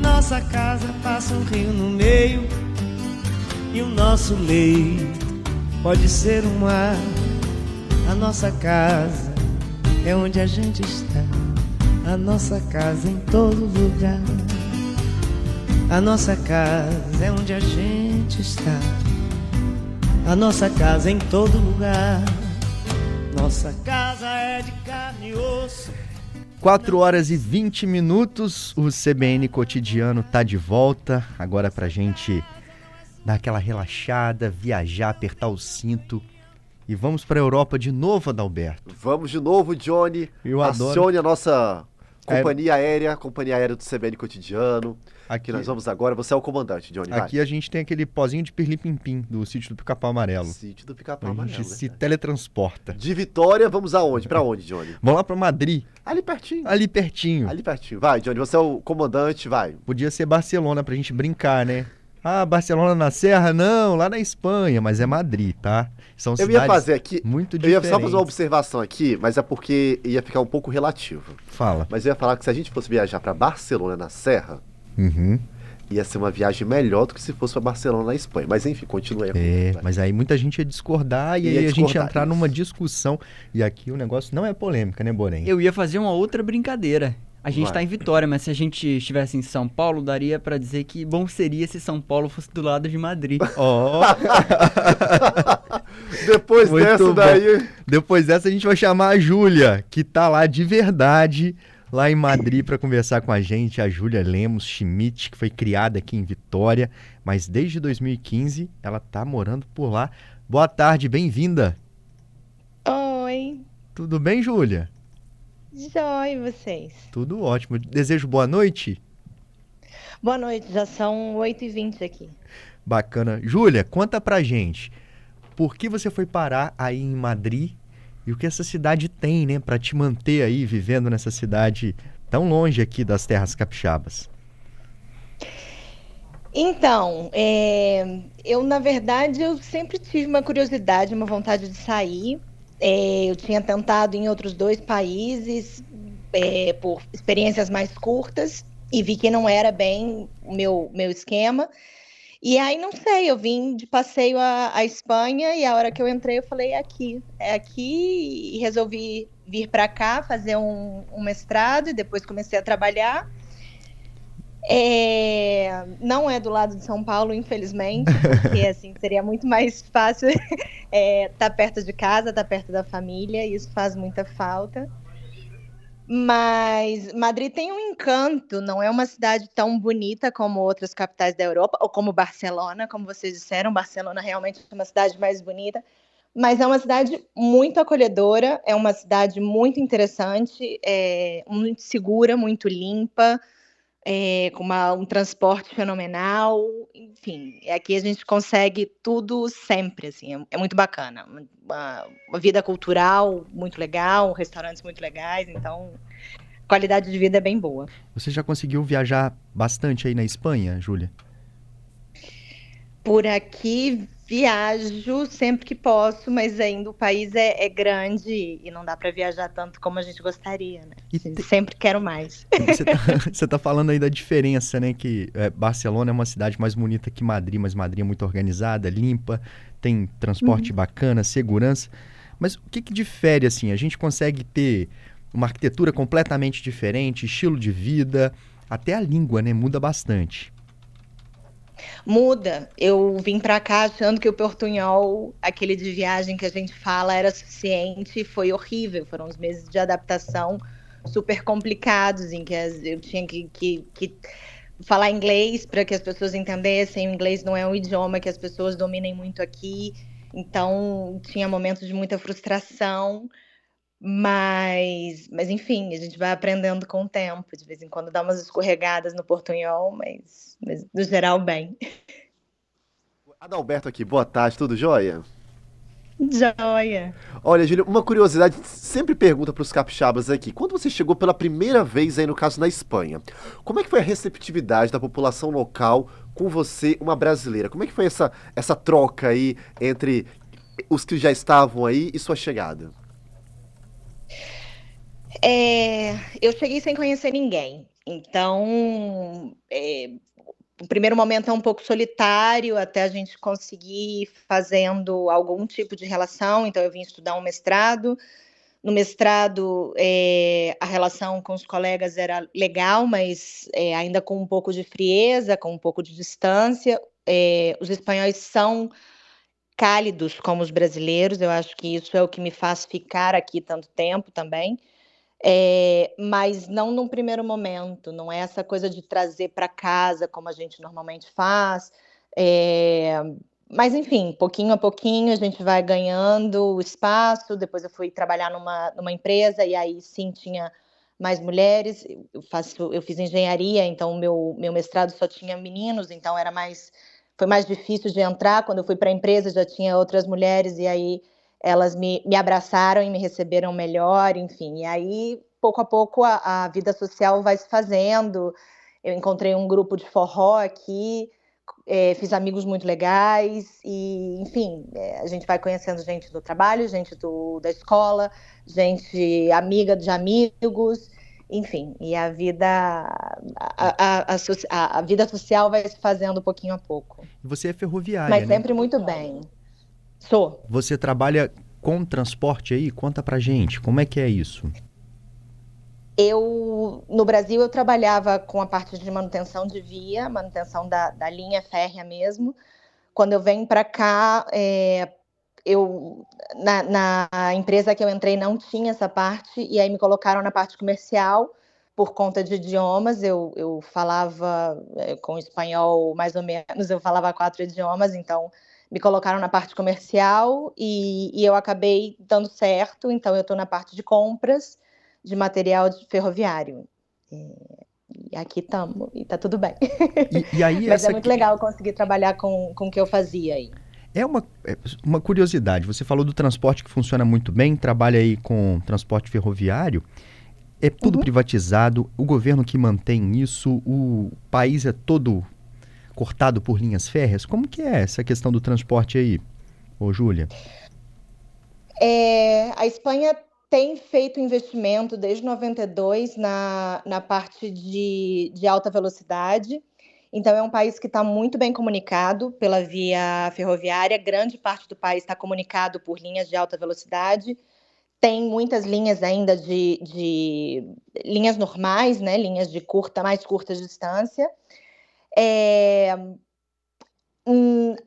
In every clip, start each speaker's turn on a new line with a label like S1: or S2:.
S1: Nossa casa passa um rio no meio. E o nosso leito pode ser um mar. A nossa casa é onde a gente está. A nossa casa em todo lugar. A nossa casa é onde a gente está. A nossa casa em todo lugar. Nossa casa é de carne e osso.
S2: 4 horas e 20 minutos, o CBN Cotidiano tá de volta. Agora pra gente dar aquela relaxada, viajar, apertar o cinto. E vamos pra Europa de novo, Adalberto.
S3: Vamos de novo, Johnny.
S2: Eu adoro.
S3: Acione a nossa companhia aérea, companhia aérea do CBN Cotidiano.
S2: Aqui,
S3: nós vamos agora. Você é o comandante, Johnny. vai.
S2: aqui a gente tem aquele pozinho de pirlim-pim-pim do sítio do Pica-Pau Amarelo.
S3: Sítio do Pica-Pau
S2: A
S3: Amarelo.
S2: gente
S3: né,
S2: se teletransporta.
S3: De Vitória, vamos aonde? Pra onde, Johnny?
S2: Vamos lá pra Madrid,
S3: Ali pertinho.
S2: ali pertinho.
S3: Ali pertinho. Vai, Johnny, você é o comandante, vai.
S2: Podia ser Barcelona pra gente brincar, né? Ah, Barcelona na Serra? Não, lá na Espanha, mas é Madrid, tá? São
S3: Eu ia fazer aqui.
S2: muito
S3: Eu ia
S2: diferentes.
S3: só fazer uma observação aqui, mas é porque ia ficar um pouco relativo.
S2: Fala.
S3: Mas eu ia falar que se a gente fosse viajar pra Barcelona na Serra,
S2: Uhum.
S3: ia ser uma viagem melhor do que se fosse pra Barcelona na Espanha. Mas enfim, continue.
S2: É, mas aí muita gente ia discordar e
S3: Ia
S2: aí a gente ia
S3: discordar,
S2: entrar
S3: isso.
S2: numa discussão. E aqui o negócio não é polêmica, né, Borém?
S4: Eu ia fazer uma outra brincadeira. A gente
S3: Vai.
S4: tá em Vitória, mas se a gente estivesse em São Paulo, daria pra dizer que bom seria se São Paulo fosse do lado de Madrid.
S2: Ó,
S3: Depois
S2: Muito
S3: dessa
S2: bom.
S3: daí.
S2: depois dessa a gente vai chamar a Júlia, que tá lá de verdade, lá em Madrid pra conversar com a gente, a Júlia Lemos Schmidt, que foi criada aqui em Vitória, mas desde 2015 ela tá morando por lá. Boa tarde, bem-vinda.
S5: Oi,
S2: Tudo bem, Júlia?
S5: e vocês?
S2: Tudo ótimo. Desejo boa noite.
S5: Boa noite, já são 8h20 aqui.
S2: Bacana. Júlia, conta pra gente. Por que você foi parar aí em Madrid e o que essa cidade tem, né, Pra te manter aí vivendo nessa cidade tão longe aqui das terras capixabas?
S5: Então, é, eu na verdade eu sempre tive uma curiosidade, uma vontade de sair. É, eu tinha tentado em outros dois países é, por experiências mais curtas e vi que não era bem o meu, meu esquema. E aí, não sei, eu vim de passeio à, Espanha e a hora que eu entrei eu falei, é aqui, é aqui e resolvi vir para cá fazer um, um mestrado e depois comecei a trabalhar. É, não é do lado de São Paulo, infelizmente, porque assim seria muito mais fácil estar perto de casa, estar perto da família, e isso faz muita falta. Mas Madrid tem um encanto, não é uma cidade tão bonita como outras capitais da Europa, ou como Barcelona, como vocês disseram, Barcelona realmente é uma cidade mais bonita, mas é uma cidade muito acolhedora, é uma cidade muito interessante, é, muito segura, muito limpa, é, com uma- um transporte fenomenal, enfim, aqui a gente consegue tudo sempre, assim, é, é muito bacana, uma, uma vida cultural muito legal, restaurantes muito legais, então a qualidade de vida é bem boa.
S2: Você já conseguiu viajar bastante aí na Espanha, Júlia?
S5: Por aqui viajo sempre que posso, mas ainda o país é, é grande e não dá para viajar tanto como a gente gostaria, né?
S2: Te-
S5: Sempre quero mais.
S2: Você tá, você tá falando aí da diferença, né? Que é, Barcelona é uma cidade mais bonita que Madrid, mas Madrid é muito organizada, limpa, tem transporte bacana, segurança. Mas o que que difere, assim? A gente consegue ter uma arquitetura completamente diferente, estilo de vida, até a língua, né? Muda bastante.
S5: Muda. Eu vim para cá achando que o portunhol, aquele de viagem que a gente fala, era suficiente foi horrível. Foram uns meses de adaptação super complicados, em que eu tinha que, que- que falar inglês para que as pessoas entendessem. O inglês não é um idioma que as pessoas dominem muito aqui, então tinha momentos de muita frustração. Mas, mas enfim, a gente vai aprendendo com o tempo. De vez em quando dá umas escorregadas no portunhol, mas, mas no geral, bem.
S3: Adalberto aqui, boa tarde, tudo jóia?
S5: Joia.
S3: Olha, Júlia, uma curiosidade, sempre pergunta para os capixabas aqui. Quando você chegou pela primeira vez aí, no caso, na Espanha, como é que foi a receptividade da população local com você, uma brasileira? Como é que foi essa, essa troca aí entre os que já estavam aí e sua chegada?
S5: É, eu cheguei sem conhecer ninguém. Então, é, o primeiro momento é um pouco solitário até a gente conseguir ir fazendo algum tipo de relação. Então, eu vim estudar um mestrado. No mestrado, é, a relação com os colegas era legal, mas é, ainda com um pouco de frieza, com um pouco de distância. É, os espanhóis são cálidos como os brasileiros, eu acho que isso é o que me faz ficar aqui tanto tempo também. É, mas não num primeiro momento, não é essa coisa de trazer para casa como a gente normalmente faz. É, mas enfim, pouquinho a pouquinho a gente vai ganhando o espaço. Depois eu fui trabalhar numa, numa empresa e aí sim tinha mais mulheres. Eu, faço, eu fiz engenharia, então meu, meu mestrado só tinha meninos, então era mais foi mais difícil de entrar. Quando eu fui para a empresa já tinha outras mulheres e aí elas me, me abraçaram e me receberam melhor, enfim. E aí, pouco a pouco, a, a vida social vai se fazendo. Eu encontrei um grupo de forró aqui, é, fiz amigos muito legais e, enfim, é, a gente vai conhecendo gente do trabalho, gente do, da escola, gente amiga de amigos, enfim, e a vida a, a, a, a vida social vai se fazendo pouquinho a pouco.
S2: Você é ferroviária,
S5: Mas
S2: né?
S5: sempre muito bem. Sou.
S2: Você trabalha com transporte aí? Conta pra gente, como é que é isso?
S5: Eu, no Brasil, eu trabalhava com a parte de manutenção de via, manutenção da, da linha férrea mesmo. Quando eu venho para cá, é, eu na, na, empresa que eu entrei não tinha essa parte, e aí me colocaram na parte comercial por conta de idiomas. Eu, eu falava é, com espanhol mais ou menos, eu falava quatro idiomas, então me colocaram na parte comercial e, e eu acabei dando certo. Então, eu estou na parte de compras de material ferroviário. E, e aqui estamos, e está tudo bem.
S2: E, e aí,
S5: Mas
S2: é
S5: muito
S2: que...
S5: legal conseguir trabalhar com, com o que eu fazia aí.
S2: É uma, é uma curiosidade. Você falou do transporte que funciona muito bem, trabalha aí com transporte ferroviário. É tudo uhum. privatizado, o governo que mantém isso, o país é todo cortado por linhas férreas? Como que é essa questão do transporte aí, ô Júlia?
S5: É, a Espanha tem feito investimento desde 92 na, na parte de, de alta velocidade. Então, é um país que está muito bem comunicado pela via ferroviária. Grande parte do país está comunicado por linhas de alta velocidade. Tem muitas linhas ainda de, de linhas normais, né? linhas de curta, mais curta distância. É,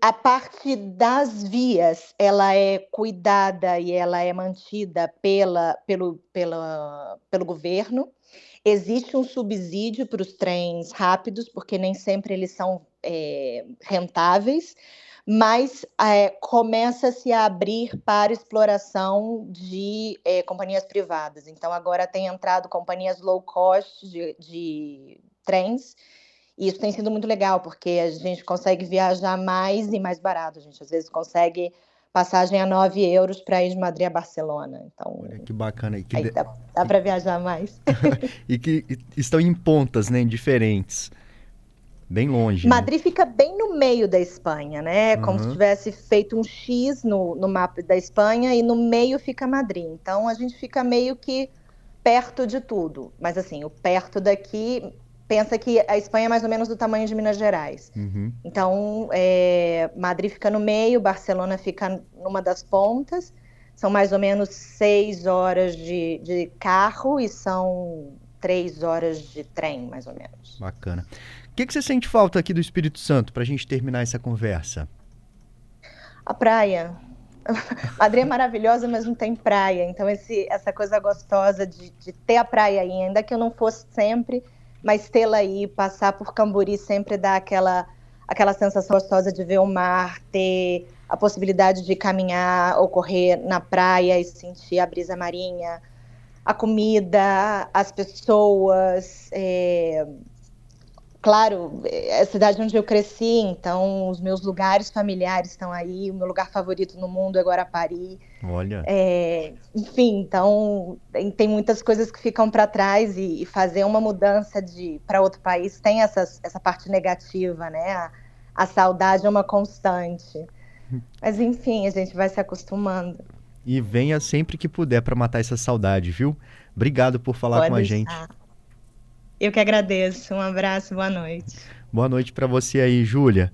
S5: a parte das vias, ela é cuidada e ela é mantida pela, pelo, pela, pelo governo. Existe um subsídio para os trens rápidos, porque nem sempre eles são é, rentáveis, mas é, começa a abrir para exploração de é, companhias privadas. Então, agora tem entrado companhias low cost de, de trens e isso tem sido muito legal, porque a gente consegue viajar mais e mais barato. A gente às vezes consegue passagem a 9 euros para ir de Madrid a Barcelona. Então,
S2: Olha, que bacana. E que
S5: aí dá, dá para viajar mais.
S2: e que estão em pontas né, diferentes. Bem longe.
S5: Madrid
S2: né?
S5: fica bem no meio da Espanha, né? Como uhum. se tivesse feito um X no, no mapa da Espanha e no meio fica Madrid. Então a gente fica meio que perto de tudo. Mas assim, o perto daqui pensa que a Espanha é mais ou menos do tamanho de Minas Gerais.
S2: Uhum.
S5: Então, é, Madrid fica no meio, Barcelona fica numa das pontas. São mais ou menos seis horas de, de carro e são três horas de trem, mais ou menos.
S2: Bacana. O que, que você sente falta aqui do Espírito Santo para a gente terminar essa conversa?
S5: A praia. Madrid é maravilhosa, mas não tem praia. Então, esse, essa coisa gostosa de, de ter a praia aí, ainda que eu não fosse sempre, mas tê-la aí, passar por Camburi sempre dá aquela, aquela sensação gostosa de ver o mar, ter a possibilidade de caminhar ou correr na praia e sentir a brisa marinha, a comida, as pessoas, é... claro, é a cidade onde eu cresci, então os meus lugares familiares estão aí, o meu lugar favorito no mundo é Guarapari.
S2: Olha.
S5: É, enfim, então tem, muitas coisas que ficam para trás e, e, fazer uma mudança de para outro país tem essas, essa parte negativa, né? A, a saudade é uma constante. Mas enfim, a gente vai se acostumando.
S2: E venha sempre que puder para matar essa saudade, viu? Obrigado por falar Pode com a gente.
S5: Eu que agradeço. Um abraço, boa noite.
S2: Boa noite para você aí, Júlia.